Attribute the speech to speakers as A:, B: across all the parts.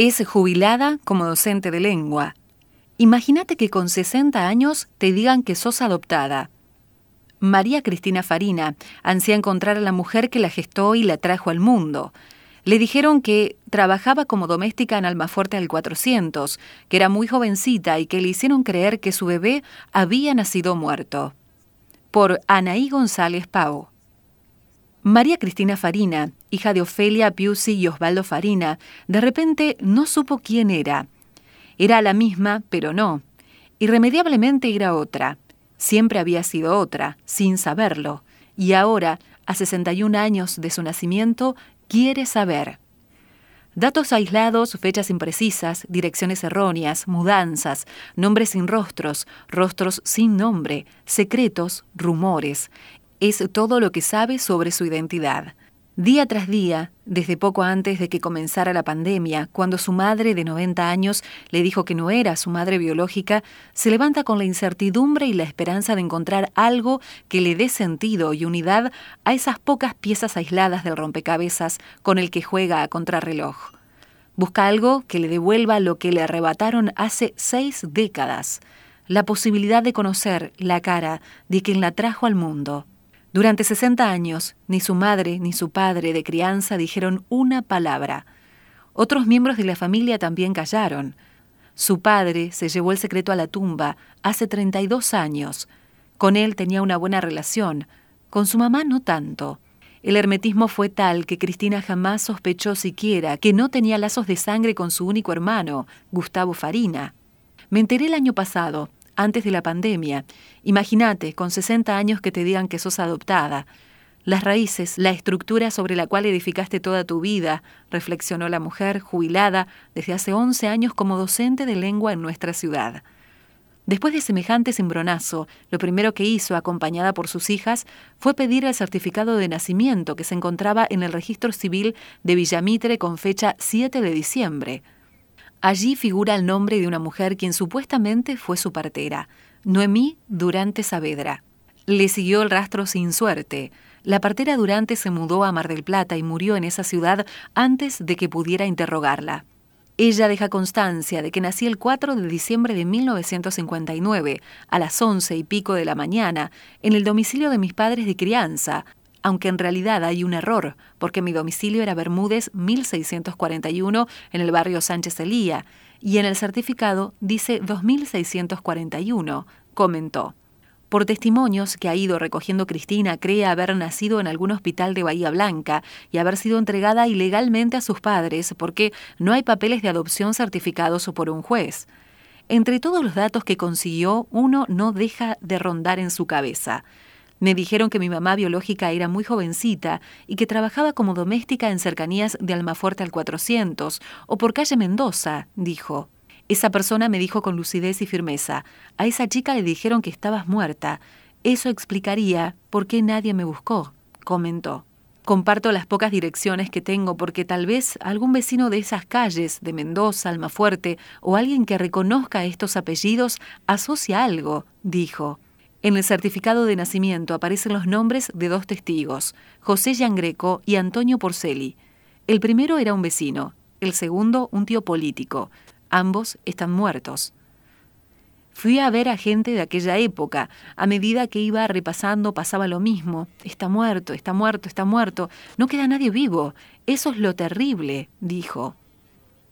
A: Es jubilada como docente de lengua. Imagínate que con 60 años te digan que sos adoptada. María Cristina Farina ansía encontrar a la mujer que la gestó y la trajo al mundo. Le dijeron que trabajaba como doméstica en Almafuerte al 400, que era muy jovencita y que le hicieron creer que su bebé había nacido muerto. Por Anaí González Pau. María Cristina Farina, hija de Ofelia Piusi y Osvaldo Farina, de repente no supo quién era. Era la misma, pero no. Irremediablemente era otra. Siempre había sido otra, sin saberlo. Y ahora, a 61 años de su nacimiento, quiere saber. Datos aislados, fechas imprecisas, direcciones erróneas, mudanzas, nombres sin rostros, rostros sin nombre, secretos, rumores. Es todo lo que sabe sobre su identidad. Día tras día, desde poco antes de que comenzara la pandemia, cuando su madre de 90 años le dijo que no era su madre biológica, se levanta con la incertidumbre y la esperanza de encontrar algo que le dé sentido y unidad a esas pocas piezas aisladas del rompecabezas con el que juega a contrarreloj. Busca algo que le devuelva lo que le arrebataron hace seis décadas, la posibilidad de conocer la cara de quien la trajo al mundo. Durante 60 años, ni su madre ni su padre de crianza dijeron una palabra. Otros miembros de la familia también callaron. Su padre se llevó el secreto a la tumba hace 32 años. Con él tenía una buena relación, con su mamá no tanto. El hermetismo fue tal que Cristina jamás sospechó siquiera que no tenía lazos de sangre con su único hermano, Gustavo Farina. Me enteré el año pasado, antes de la pandemia. Imagínate, con 60 años que te digan que sos adoptada. Las raíces, la estructura sobre la cual edificaste toda tu vida, reflexionó la mujer, jubilada desde hace 11 años como docente de lengua en nuestra ciudad. Después de semejante cimbronazo, lo primero que hizo, acompañada por sus hijas, fue pedir el certificado de nacimiento que se encontraba en el registro civil de Villamitre con fecha 7 de diciembre. Allí figura el nombre de una mujer quien supuestamente fue su partera, Noemí Durante Saavedra. Le siguió el rastro sin suerte. La partera Durante se mudó a Mar del Plata y murió en esa ciudad antes de que pudiera interrogarla. Ella deja constancia de que nací el 4 de diciembre de 1959, a las once y pico de la mañana, en el domicilio de mis padres de crianza, aunque en realidad hay un error, porque mi domicilio era Bermúdez 1641 en el barrio Sánchez Elía, y en el certificado dice 2641, comentó. Por testimonios que ha ido recogiendo Cristina, cree haber nacido en algún hospital de Bahía Blanca y haber sido entregada ilegalmente a sus padres porque no hay papeles de adopción certificados por un juez. Entre todos los datos que consiguió, uno no deja de rondar en su cabeza. Me dijeron que mi mamá biológica era muy jovencita y que trabajaba como doméstica en cercanías de Almafuerte al 400 o por calle Mendoza, dijo. Esa persona me dijo con lucidez y firmeza, a esa chica le dijeron que estabas muerta. Eso explicaría por qué nadie me buscó, comentó. Comparto las pocas direcciones que tengo porque tal vez algún vecino de esas calles, de Mendoza, Almafuerte, o alguien que reconozca estos apellidos, asocia algo, dijo. En el certificado de nacimiento aparecen los nombres de dos testigos, José Yangreco y Antonio Porceli. El primero era un vecino, el segundo un tío político. Ambos están muertos. Fui a ver a gente de aquella época. A medida que iba repasando pasaba lo mismo. Está muerto, está muerto, está muerto. No queda nadie vivo. Eso es lo terrible, dijo.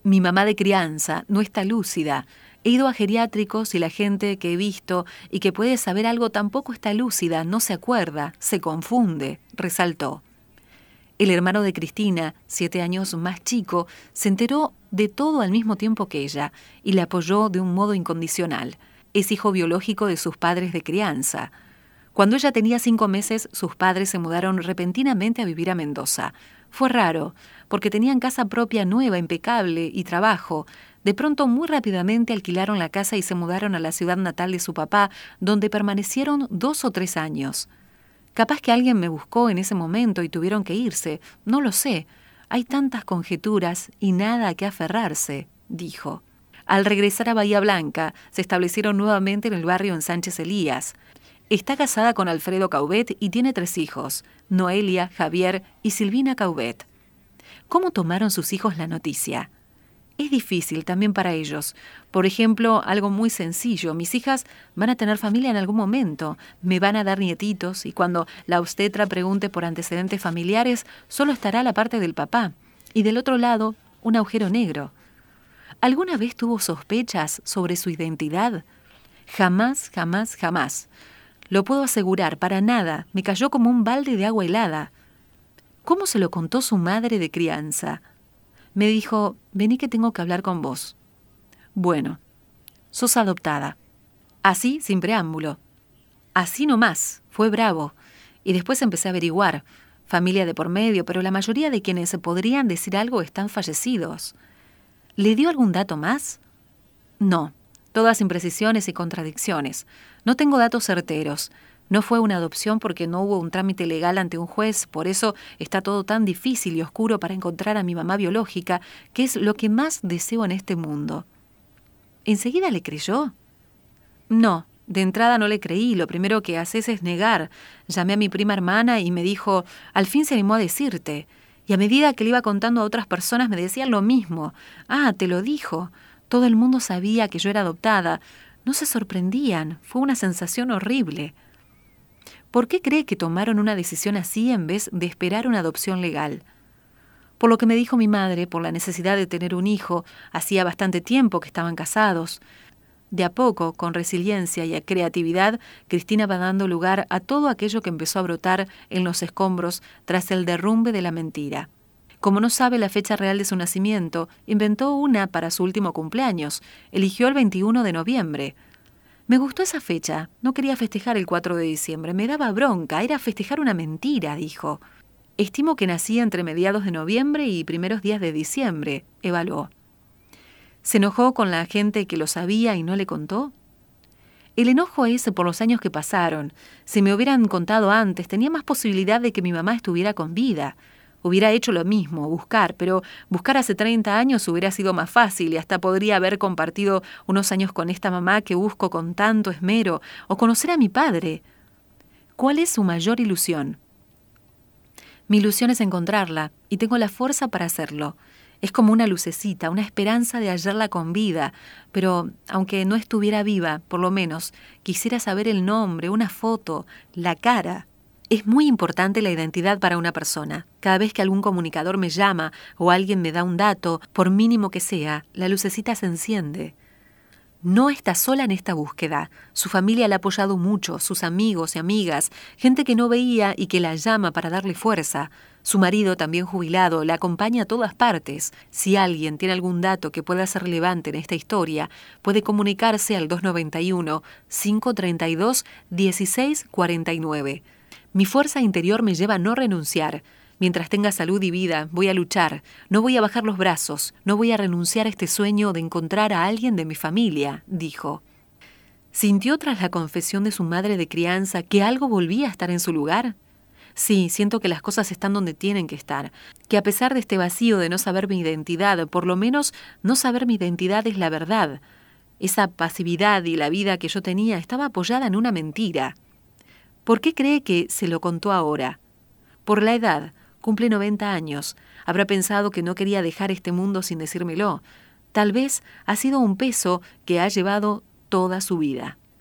A: Mi mamá de crianza no está lúcida. He ido a geriátricos y la gente que he visto y que puede saber algo tampoco está lúcida, no se acuerda, se confunde, resaltó. El hermano de Cristina, siete años más chico, se enteró de todo al mismo tiempo que ella y le apoyó de un modo incondicional. Es hijo biológico de sus padres de crianza. Cuando ella tenía cinco meses, sus padres se mudaron repentinamente a vivir a Mendoza. Fue raro, porque tenían casa propia nueva, impecable y trabajo, de pronto, muy rápidamente alquilaron la casa y se mudaron a la ciudad natal de su papá, donde permanecieron dos o tres años. Capaz que alguien me buscó en ese momento y tuvieron que irse, no lo sé. Hay tantas conjeturas y nada a qué aferrarse, dijo. Al regresar a Bahía Blanca, se establecieron nuevamente en el barrio en Sánchez Elías. Está casada con Alfredo Caubet y tiene tres hijos, Noelia, Javier y Silvina Caubet. ¿Cómo tomaron sus hijos la noticia? Es difícil también para ellos. Por ejemplo, algo muy sencillo, mis hijas van a tener familia en algún momento, me van a dar nietitos y cuando la obstetra pregunte por antecedentes familiares, solo estará la parte del papá y del otro lado un agujero negro. ¿Alguna vez tuvo sospechas sobre su identidad? Jamás, jamás, jamás. Lo puedo asegurar, para nada. Me cayó como un balde de agua helada. ¿Cómo se lo contó su madre de crianza? Me dijo, vení que tengo que hablar con vos. Bueno, sos adoptada. Así, sin preámbulo. Así nomás, fue bravo. Y después empecé a averiguar. Familia de por medio, pero la mayoría de quienes se podrían decir algo están fallecidos. ¿Le dio algún dato más? No, todas imprecisiones y contradicciones. No tengo datos certeros. No fue una adopción porque no hubo un trámite legal ante un juez, por eso está todo tan difícil y oscuro para encontrar a mi mamá biológica, que es lo que más deseo en este mundo. ¿Enseguida le creyó? No, de entrada no le creí, lo primero que haces es negar. Llamé a mi prima hermana y me dijo, al fin se animó a decirte. Y a medida que le iba contando a otras personas me decían lo mismo. Ah, te lo dijo. Todo el mundo sabía que yo era adoptada. No se sorprendían. Fue una sensación horrible. ¿Por qué cree que tomaron una decisión así en vez de esperar una adopción legal? Por lo que me dijo mi madre, por la necesidad de tener un hijo, hacía bastante tiempo que estaban casados. De a poco, con resiliencia y creatividad, Cristina va dando lugar a todo aquello que empezó a brotar en los escombros tras el derrumbe de la mentira. Como no sabe la fecha real de su nacimiento, inventó una para su último cumpleaños. Eligió el 21 de noviembre. Me gustó esa fecha. No quería festejar el 4 de diciembre. Me daba bronca. Era festejar una mentira, dijo. Estimo que nacía entre mediados de noviembre y primeros días de diciembre, evaluó. ¿Se enojó con la gente que lo sabía y no le contó? El enojo es por los años que pasaron. Si me hubieran contado antes, tenía más posibilidad de que mi mamá estuviera con vida. Hubiera hecho lo mismo, buscar, pero buscar hace 30 años hubiera sido más fácil y hasta podría haber compartido unos años con esta mamá que busco con tanto esmero, o conocer a mi padre. ¿Cuál es su mayor ilusión? Mi ilusión es encontrarla, y tengo la fuerza para hacerlo. Es como una lucecita, una esperanza de hallarla con vida, pero aunque no estuviera viva, por lo menos, quisiera saber el nombre, una foto, la cara. Es muy importante la identidad para una persona. Cada vez que algún comunicador me llama o alguien me da un dato, por mínimo que sea, la lucecita se enciende. No está sola en esta búsqueda. Su familia la ha apoyado mucho, sus amigos y amigas, gente que no veía y que la llama para darle fuerza. Su marido, también jubilado, la acompaña a todas partes. Si alguien tiene algún dato que pueda ser relevante en esta historia, puede comunicarse al 291 532 1649. Mi fuerza interior me lleva a no renunciar. Mientras tenga salud y vida, voy a luchar, no voy a bajar los brazos, no voy a renunciar a este sueño de encontrar a alguien de mi familia, dijo. ¿Sintió tras la confesión de su madre de crianza que algo volvía a estar en su lugar? Sí, siento que las cosas están donde tienen que estar, que a pesar de este vacío de no saber mi identidad, por lo menos no saber mi identidad es la verdad. Esa pasividad y la vida que yo tenía estaba apoyada en una mentira. ¿Por qué cree que se lo contó ahora? Por la edad, cumple 90 años. Habrá pensado que no quería dejar este mundo sin decírmelo. Tal vez ha sido un peso que ha llevado toda su vida.